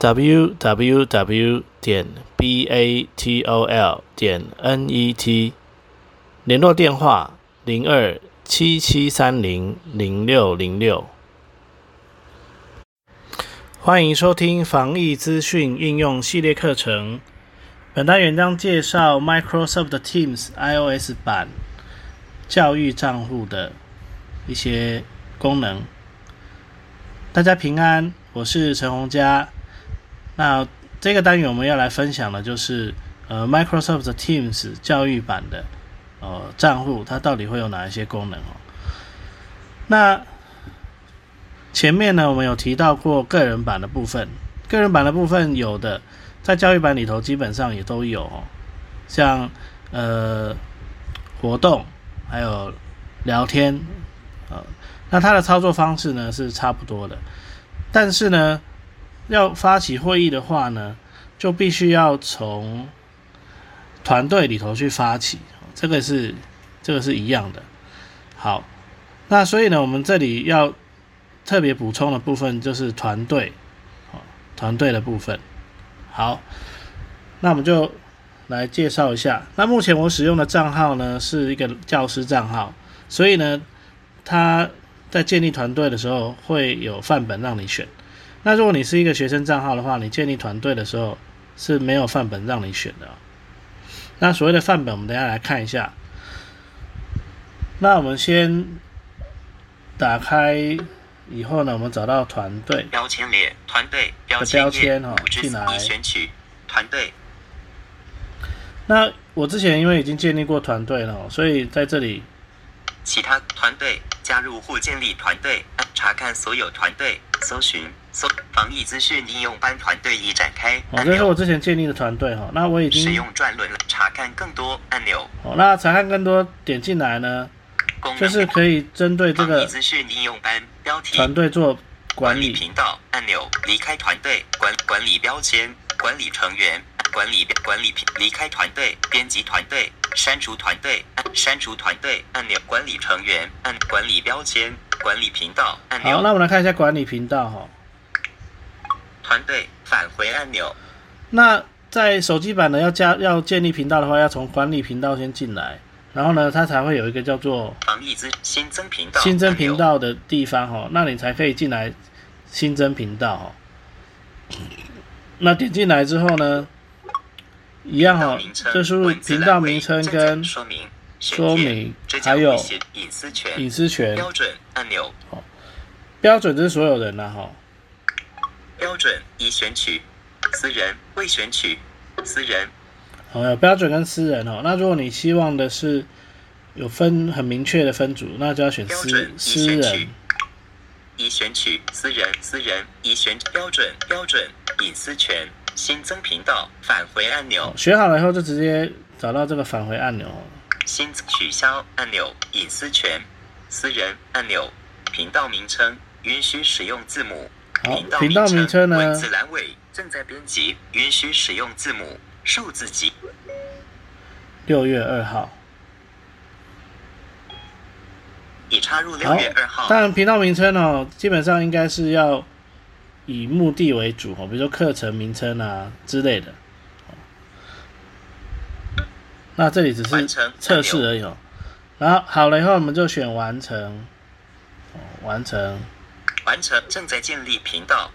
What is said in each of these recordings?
Www 点 batol 点 net，联络电话零二七七三零零六零六。欢迎收听防疫资讯应用系列课程。本单元将介绍 Microsoft Teams iOS 版教育账户的一些功能。大家平安，我是陈洪佳。那这个单元我们要来分享的，就是呃 Microsoft Teams 教育版的呃账户，它到底会有哪一些功能哦？那前面呢，我们有提到过个人版的部分，个人版的部分有的在教育版里头基本上也都有哦，像呃活动还有聊天呃，那它的操作方式呢是差不多的，但是呢。要发起会议的话呢，就必须要从团队里头去发起，这个是这个是一样的。好，那所以呢，我们这里要特别补充的部分就是团队，团队的部分。好，那我们就来介绍一下。那目前我使用的账号呢是一个教师账号，所以呢，他在建立团队的时候会有范本让你选。那如果你是一个学生账号的话，你建立团队的时候是没有范本让你选的。那所谓的范本，我们等下来看一下。那我们先打开以后呢，我们找到团队标签列，团队标签哦，进来选取团队。那我之前因为已经建立过团队了，所以在这里其他团队加入或建立团队，查看所有团队，搜寻搜。防疫资讯应用班团队已展开。哦，这是我之前建立的团队哈。那我已经使用转轮查看更多按钮。哦，那查看更多点进来呢，就是可以针对这个资讯应用班标题团队做管理频道按钮，离开团队管管理标签管理成员管理管理离开团队编辑团队删除团队删除团队按钮管理成员按管理标签管理频道按钮。好，那我们来看一下管理频道哈。团队返回按钮。那在手机版呢，要加要建立频道的话，要从管理频道先进来，然后呢，它才会有一个叫做防疫资新增频道新增频道的地方哈，那你才可以进来新增频道哈。那点进来之后呢，一样哈，就输入频道名称跟说明说明，还有隐私权隐私权标准按钮。标准这是所有人的哈。标准已选取，私人未选取，私人。好，有标准跟私人哦。那如果你希望的是有分很明确的分组，那就要选私私人。已选取私人，私人已选标准标准隐私权新增频道返回按钮。选好了以后就直接找到这个返回按钮。新取消按钮隐私权私人按钮频道名称允许使用字母。好，频道名称呢？文字栏尾正在编辑，允许使用字母、数字几。六月二号。已插入六月二号。但频道名称哦，基本上应该是要以目的为主哦，比如说课程名称啊之类的。那这里只是测试而已哦。然后好了以后，我们就选完成。完成。完成，正在建立频道。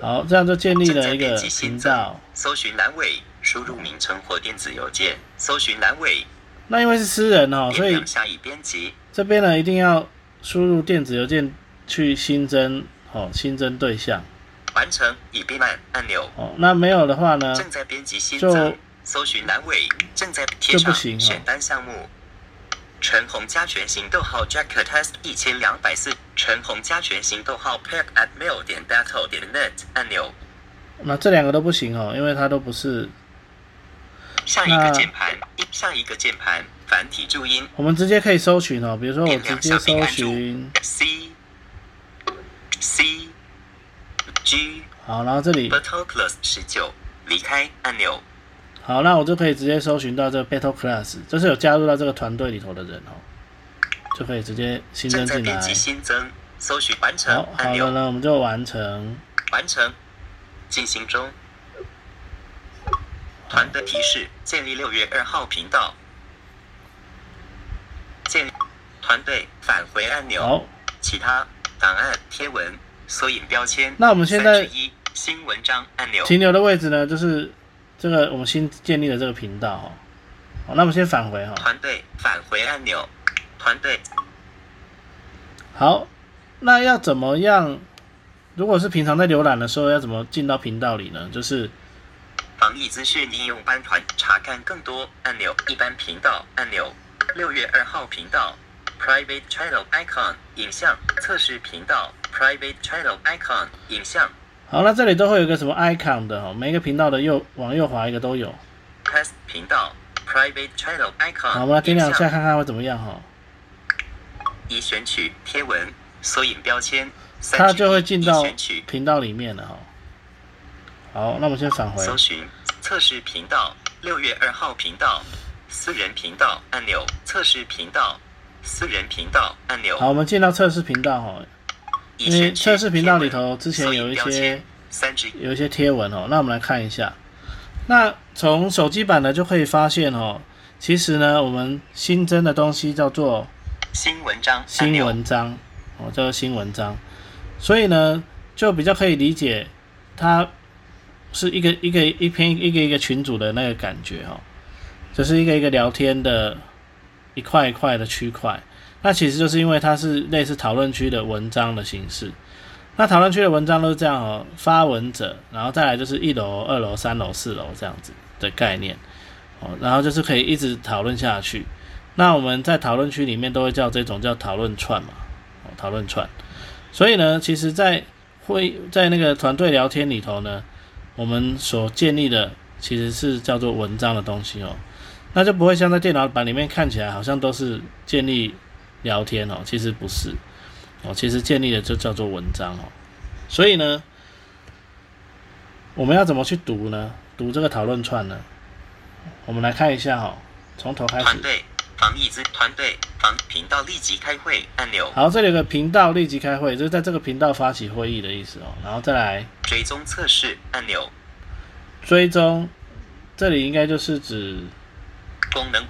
好，这样就建立了一个频道。搜寻栏位，输入名称或电子邮件。搜寻栏尾。那因为是私人哦，所以。这边呢，一定要输入电子邮件去新增哦，新增对象。完成已备满按钮。哦，那没有的话呢？正在编辑新增。搜寻栏尾，正在贴上选单项目。陈红加全型逗号 Jack Test 一千两百四。陈红加全型逗号 Pack at mail 点 battle 点 net 按钮。那这两个都不行哦，因为它都不是下一个键盘，下一个键盘，繁体注音。我们直接可以搜寻哦，比如说我直接搜寻 C C G。好，然后这里 Battle Class 十九，离开按钮。好，那我就可以直接搜寻到这个 Battle Class，这是有加入到这个团队里头的人哦，就可以直接新增进来。新增，搜寻完成。好，好了，我们就完成。完成，进行中。团队提示：建立六月二号频道。建团队返回按钮。好。其他档案贴文索引标签。那我们现在一新文章按钮停留的位置呢？就是这个我们新建立的这个频道那我们先返回哈。团队返回按钮。团队。好，那要怎么样？如果是平常在浏览的时候，要怎么进到频道里呢？就是防疫资讯应用班团查看更多按钮，一般频道按钮，六月二号频道，private channel icon 影像测试频道，private channel icon 影像。好，那这里都会有一个什么 icon 的哈，每一个频道的右往右滑一个都有。test 频道，private channel icon。好，我们来点两下看看会怎么样哈。已选取贴文，索引标签。它就会进到频道里面了哈。好，那我们先返回。搜寻测试频道，六月二号频道，私人频道按钮，测试频道，私人频道按钮。好，我们进到测试频道哈。因为测试频道里头之前有一些有一些贴文哦，那我们来看一下。那从手机版呢就可以发现哦，其实呢我们新增的东西叫做新文章，新文章哦，叫做新文章。所以呢，就比较可以理解，它是一个一个一篇一个一个群组的那个感觉哦，就是一个一个聊天的一块一块的区块。那其实就是因为它是类似讨论区的文章的形式。那讨论区的文章都是这样哦，发文者，然后再来就是一楼、二楼、三楼、四楼这样子的概念哦，然后就是可以一直讨论下去。那我们在讨论区里面都会叫这种叫讨论串嘛，哦，讨论串。所以呢，其实，在会在那个团队聊天里头呢，我们所建立的其实是叫做文章的东西哦，那就不会像在电脑版里面看起来好像都是建立聊天哦，其实不是哦，其实建立的就叫做文章哦。所以呢，我们要怎么去读呢？读这个讨论串呢？我们来看一下哈，从头开始。防疫资团队防频道立即开会按钮。好，这里有个频道立即开会，就是在这个频道发起会议的意思哦。然后再来追踪测试按钮。追踪，这里应该就是指功能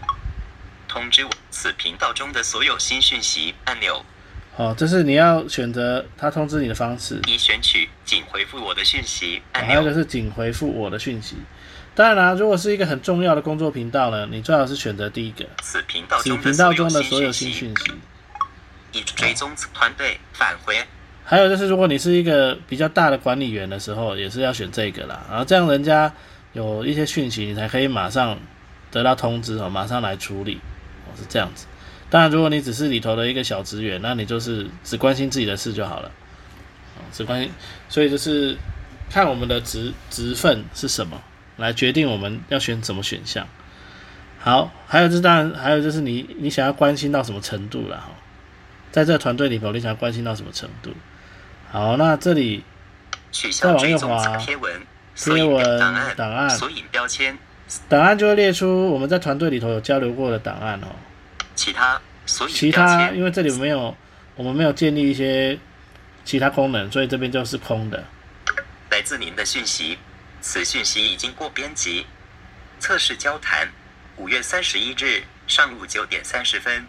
通知我此频道中的所有新讯息按钮。好，这是你要选择他通知你的方式。已选取仅回复我的讯息按钮。还有一个是仅回复我的讯息。当然啦，如果是一个很重要的工作频道呢，你最好是选择第一个。此频道中的所有新讯息。已追踪团队返回。还有就是，如果你是一个比较大的管理员的时候，也是要选这个啦。然后这样人家有一些讯息，你才可以马上得到通知哦，马上来处理哦，是这样子。当然，如果你只是里头的一个小职员，那你就是只关心自己的事就好了。只关心，所以就是看我们的职职份是什么。来决定我们要选什么选项。好，还有就是当然还有就是你你想要关心到什么程度了哈，在这个团队里头你想要关心到什么程度？好，那这里再往右滑，贴文档案索引标签，档案就会列出我们在团队里头有交流过的档案哦。其他所其他因为这里没有我们没有建立一些其他功能，所以这边就是空的。来自您的讯息。此讯息已经过编辑，测试交谈，五月三十一日上午九点三十分。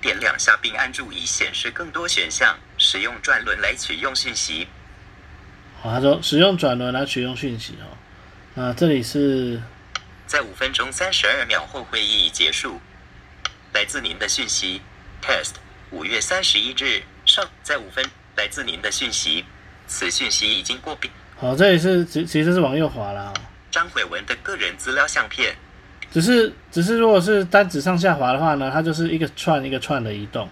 点两下并按住以显示更多选项，使用转轮来取用讯息。好，他说使用转轮来取用讯息哦。那这里是在五分钟三十二秒后会议已结束。来自您的讯息，test，五月三十一日上在五分，来自您的讯息，此讯息已经过编。好，这里是其其实是往右滑啦。张伟文的个人资料相片，只是只是如果是单指上下滑的话呢，它就是一个串一个串的移动。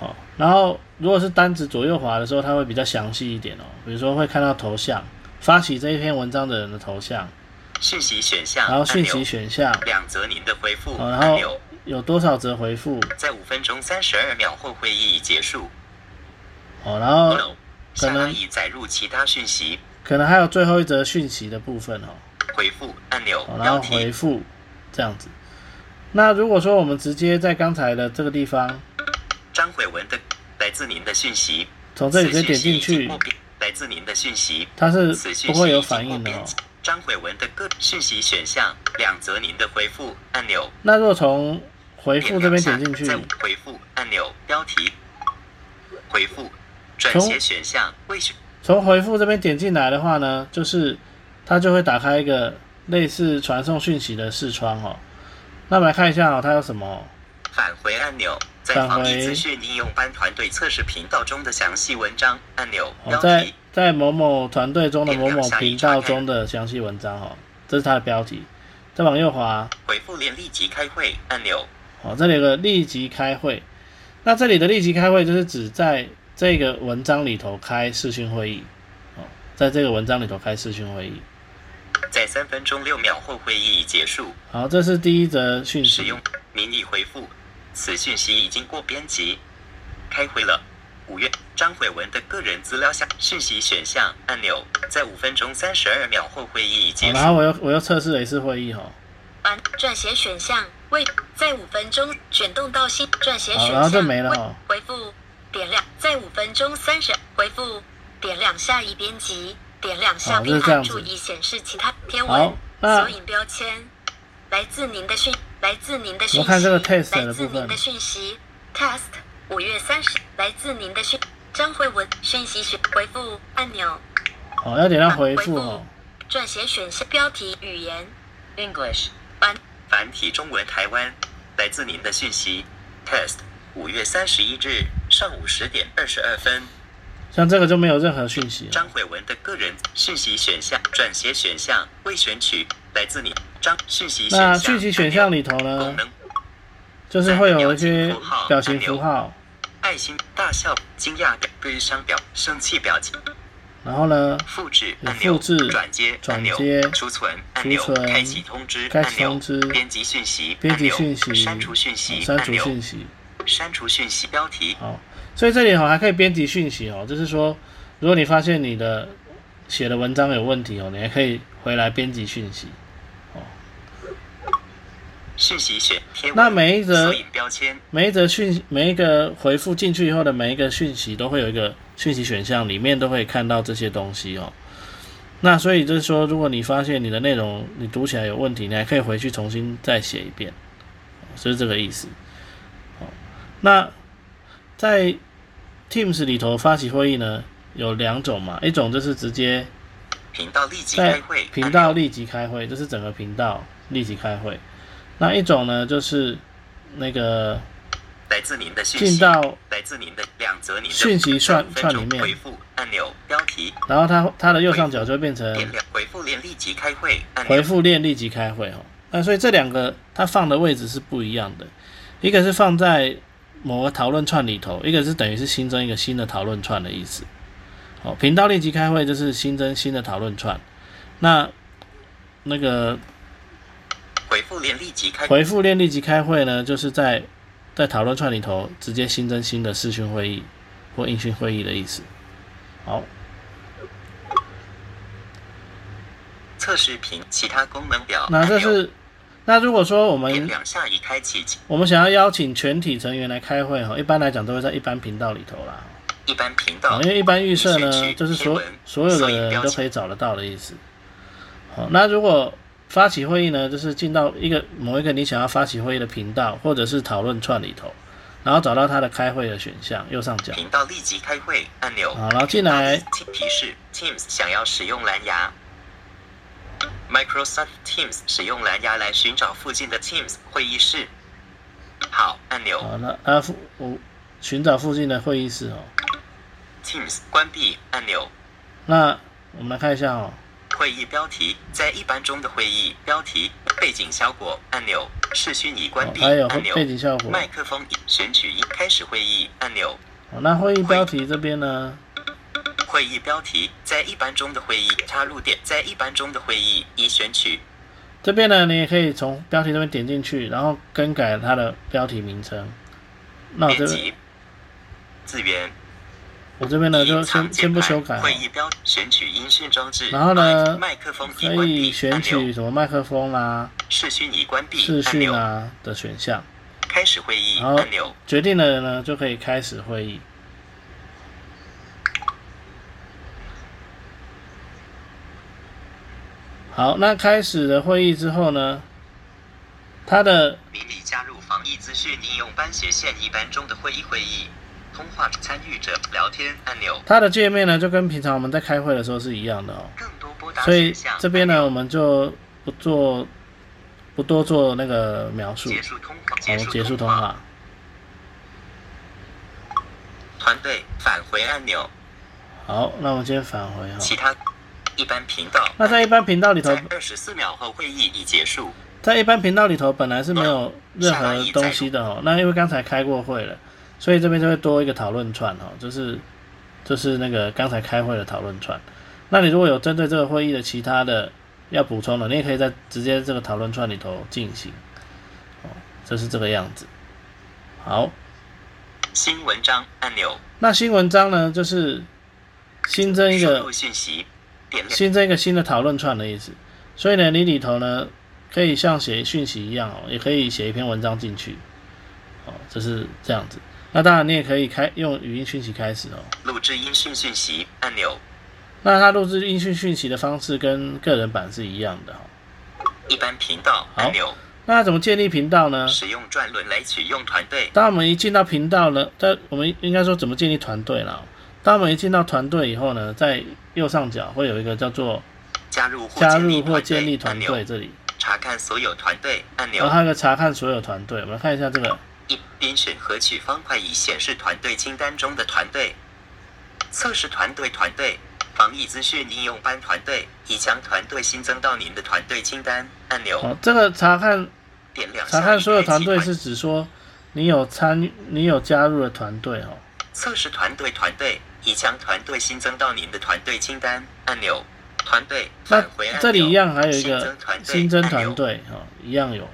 好，然后如果是单指左右滑的时候，它会比较详细一点哦。比如说会看到头像，发起这一篇文章的人的头像，讯息选项然后讯息选项，两则您的回复哦，然后，有多少则回复，在五分钟三十二秒后会议已结束。哦，然后可能已载入其他讯息。可能还有最后一则讯息的部分哦，回复按钮哦，然后回复这样子。那如果说我们直接在刚才的这个地方，张慧文的来自您的讯息，从这里直接点进去来自您的讯息，它是不会有反应的哦。张慧文的个讯息选项，两则您的回复按钮，那如果从回复这边点进去，回复按钮标题，回复转写选项未选从回复这边点进来的话呢，就是它就会打开一个类似传送讯息的视窗哦。那我们来看一下哦，它有什么哦？返回按钮，在返回防疫资讯应用班团队测试频道中的详细文章按钮哦在，在某某团队中的某某频道中的详细文章哦，这是它的标题。再往右滑，回复连立即开会按钮，哦，这里有个立即开会。那这里的立即开会就是指在这个文章里头开视讯会议，哦，在这个文章里头开视讯会议。在三分钟六秒后会议已结束。好，这是第一则讯息使用。您已回复，此讯息已经过编辑。开会了。五月张慧文的个人资料下讯息选项按钮，在五分钟三十二秒后会议已，结束。然后我又我又测试了一次会议哈、哦。按撰写选项为在五分钟选动到新撰写选项，好然后就没了回复点亮，在五分钟三十回复点亮下一编辑，点亮下好就是并这样子。按注意显示其他天文索引标签，来自您的讯，来自您的讯息，来自您的讯息，test 五月三十，来自您的讯张慧文讯息选回复按钮，哦，要点亮回回复复哦。撰写选项标题语言。English 繁繁体中文台湾，来自您的讯息。Test，五月三十一日上午十点二十二分。像这个就没有任何讯息了。张慧文的个人讯息选项转写选项未选取，来自你张讯息选项。那讯息选项里头功呢，能就是会有一些表情符号，爱心、大笑、惊讶表、悲伤表、生气表情。然后呢，复制按钮，转接转按钮接，储存按钮开启通知开按钮启通知，编辑讯息编辑讯息，删除讯息删除讯息。删除讯息标题好，所以这里哈还可以编辑讯息哦，就是说，如果你发现你的写的文章有问题哦，你还可以回来编辑讯息。讯息选贴那每一则标签每一则讯每一个回复进去以后的每一个讯息都会有一个讯息选项，里面都会看到这些东西哦。那所以就是说，如果你发现你的内容你读起来有问题，你还可以回去重新再写一遍，就是这个意思。哦，那在 Teams 里头发起会议呢，有两种嘛，一种就是直接频道立即在开会频道立即开会，就是整个频道立即开会。那一种呢，就是那个来自您的讯息进到来自您的两则您的讯息串串里面回复按钮标题然后它它的右上角就会变成回复链立即开会回复链立即开会哦。那所以这两个它放的位置是不一样的，一个是放在某个讨论串里头，一个是等于是新增一个新的讨论串的意思。哦，频道立即开会就是新增新的讨论串，那那个回复链立即开回复链立即开会呢，就是在在讨论串里头直接新增新的视讯会议或音讯会议的意思。好，测试屏其他功能表那这是那如果说我点们两下已开启我们想要邀请全体成员来开会哈，一般来讲都会在一般频道里头啦。一般频道哦，因为一般预设呢就是所所有的人都可以找得到的意思。好，那如果发起会议呢，就是进到一个某一个你想要发起会议的频道，或者是讨论串里头，然后找到它的开会的选项，右上角。频道立即开会按钮好，然后进来，提示 Teams 想要使用蓝牙。Microsoft Teams 使用蓝牙来寻找附近的 Teams 会议室。好，按钮好，了啊附我寻找附近的会议室哦。Teams 关闭按钮。那我们来看一下哦，会议标题在一般中的会议标题背景效果按钮视讯已关哦闭还有按钮背景效果。麦克风选取一开始会议按钮好，那会议标题这边呢，会议标题在一般中的会议插入点在一般中的会议已选取这边呢，你也可以从标题这边点进去，然后更改它的标题名称。那我这边编辑字源我这边呢就先先不修改哦，会议标选取音讯装置，然后呢麦克风可以选取什么麦克风啦、视讯已关闭视讯啊的选项。开始会议然后按钮，决定了呢，就可以开始会议。好，那开始了会议之后呢，它的明理加入防疫资讯应用班斜线一班中的会议会议，通话参与者聊天按钮，它的界面呢，就跟平常我们在开会的时候是一样的哦。更多拨打所以这边呢，我们就不做不多做那个描述，结束通话，好，结束通话。团队返回按钮，好，那我们先返回哈。其他一般频道。那在一般频道里头，在二十四秒后会议已结束。在一般频道里头本来是没有任何东西的哦。那因为刚才开过会了，所以这边就会多一个讨论串哦，就是就是那个刚才开会的讨论串。那你如果有针对这个会议的其他的要补充的，你也可以在直接这个讨论串里头进行。哦，就是这个样子。好，新文章按钮，那新文章呢，就是新增一个输入讯息，新增一个新的讨论串的意思。所以呢，你里头呢可以像写讯息一样哦，也可以写一篇文章进去。哦，就是这样子。那当然，你也可以开用语音讯息开始哦。录制音讯讯息按钮，那它录制音讯讯息的方式跟个人版是一样的哦。一般频道好按钮，那怎么建立频道呢？使用转轮来启用团队，当我们一进到频道呢，在我们应该说怎么建立团队啦？当我们一进到团队以后呢，在右上角会有一个叫做加入或加建立入或建立团团队这里，查看所有团队按钮然后，还有个查看所有团队。我们来看一下这个，一边选合取方块以显示团队清单中的团队，测试团队团队。防疫资讯应用班团队已将团队新增到您的团队清单按钮，好，这个查看点亮查看所有团队是指说你有参与，你有加入的团队哦。测试团队团队已将团队新增到您的团队清单按钮，团队那返回按钮这里一样还有一新个增团队新增团队哦，一样有，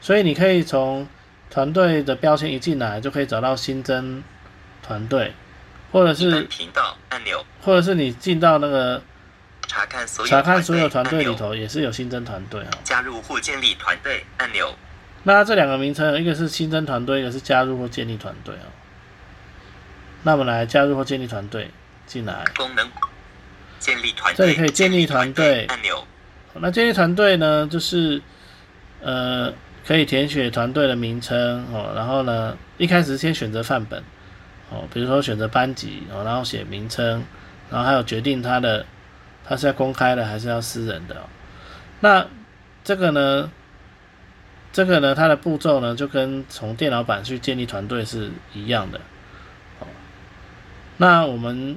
所以你可以从团队的标签一进来就可以找到新增团队，或者是频道按钮，或者是你进到那个查看所有查看所有团队里头也是有新增团队哈。加入或建立团队按钮，那这两个名称，一个是新增团队，一个是加入或建立团队哦。那我们来加入或建立团队进来。功能建立团队这，里可以建立团队按钮，那建立团队呢，就是呃可以填写团队的名称哦，然后呢一开始先选择范本哦，比如说选择班级哦，然后写名称，然后还有决定它的它是要公开的还是要私人的、哦。那这个呢，这个呢它的步骤呢就跟从电脑版去建立团队是一样的。哦，那我们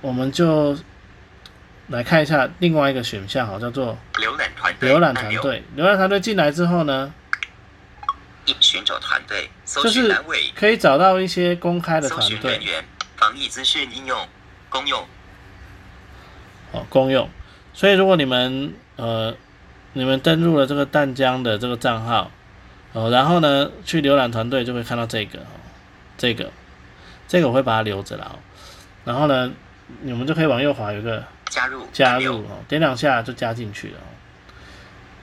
我们就来看一下另外一个选项，好，叫做浏览团队浏览，团队。浏览团队进来之后呢，一寻找团队，搜就是寻栏位，可以找到一些公开的团队。人员，防疫资讯应用，公用，哦，公用。所以如果你们呃你们登录了这个淡江的这个账号，哦，然后呢去浏览团队就会看到这个，哦，这个这个我会把它留着啦、哦。然后呢，你们就可以往右滑有一个加入加入哦，点两下就加进去了、哦，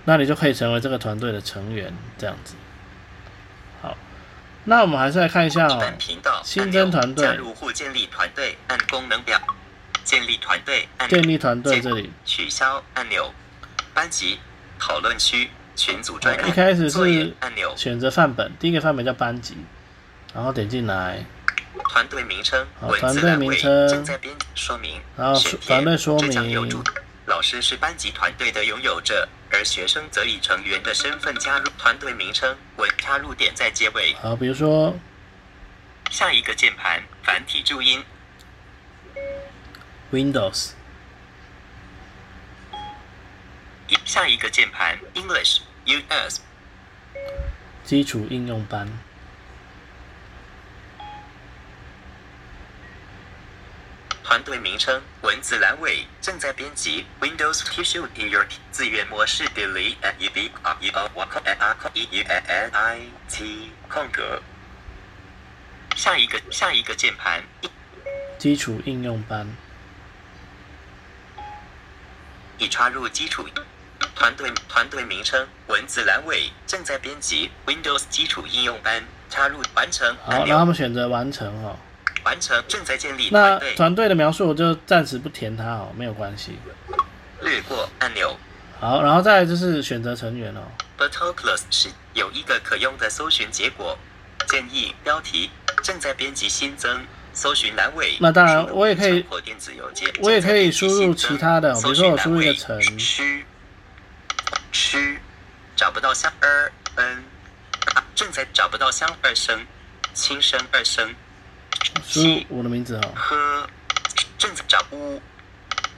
那你就可以成为这个团队的成员，这样子。好，那我们还是来看一下哦，新增团队。加入或建立团队按功能表，建立团队按建立团队这里，取消按钮，班级讨论区群组专一开始是按钮，选择范本，第一个范本叫班级，然后点进来，团队名称好文团队字栏位名称。正在编说明，然后选团队说这将有助明，老师是班级团队的拥有者，而学生则以成员的身份加入团队名称文插入点在结尾，好，比如说。下一个键盘繁体注音。Windows，下一个键盘 English US 基础应用班，团队名称文字栏位正在编辑 Windows Tissue in your 自愿模式 Delete e b r e o w c r e u n i t 空格。下一个下一个键盘基础应用班，已插入基础团队团队名称文字栏位正在编辑 Windows 基础应用班插入完成好，按然后他们选择完成哦。完成正在建立那团队的描述我就暂时不填它哦，没有关系。略过按钮。好，然后再来就是选择成员哦。Battle Plus 是有一个可用的搜寻结果，建议标题正在编辑新增搜寻栏位。那当然我也可以我也可以输入其他的比如说我输入一个城位区区找不到相二 n 啊正在找不到相二声轻声二声输我的名字哈。呵正在找乌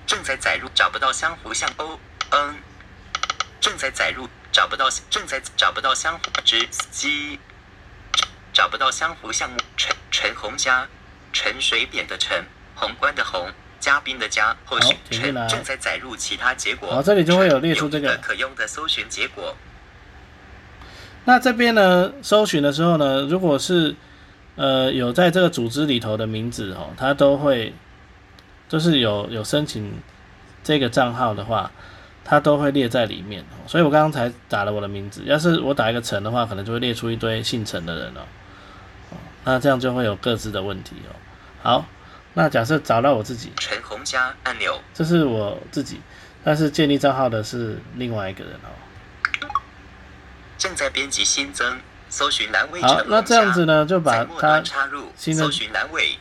正在载入找不到相符像 o 嗯正在载入找不到正在找不到相符之鸡找不到相符项目陈陈红家陈水扁的陈宏观的宏嘉宾的嘉后续好点进来陈正在载入其他结果好这里就会有列出这个可用的搜寻结果那这边呢，搜寻的时候呢，如果是呃有在这个组织里头的名字哦，他都会就是有有申请这个账号的话，他都会列在里面哦。所以我刚刚才打了我的名字，要是我打一个陈的话，可能就会列出一堆姓陈的人哦。哦那这样就会有各自的问题哦。好，那假设找到我自己，陈红加按钮这是我自己，但是建立账号的是另外一个人哦。正在编辑新增搜寻栏位好那这样子呢，就把它插入新的搜寻栏位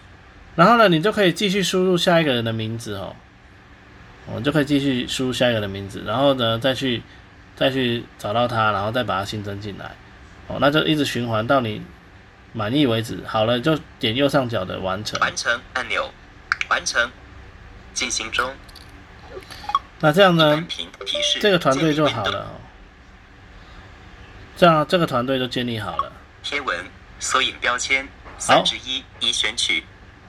然后呢，你就可以继续输入下一个人的名字哦，我们就可以继续输入下一个人的名字，然后呢，再去再去找到他，然后再把它新增进来，哦，那就一直循环到你满意为止。好了，就点右上角的完成。完成按钮，完成，进行中。那这样呢这个团队就好了。哦。这样这个团队就建立好了。贴文索引标签三之一已选取。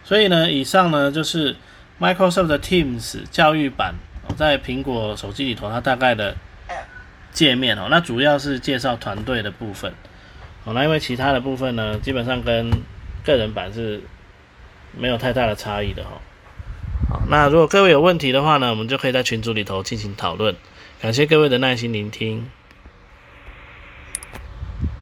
所以呢，以上呢就是 Microsoft 的 Teams 教育版，哦在苹果手机里头它大概的界面哦。那主要是介绍团队的部分哦。那因为其他的部分呢，基本上跟个人版是没有太大的差异的哈、哦。好，那如果各位有问题的话呢，我们就可以在群组里头进行讨论。感谢各位的耐心聆听。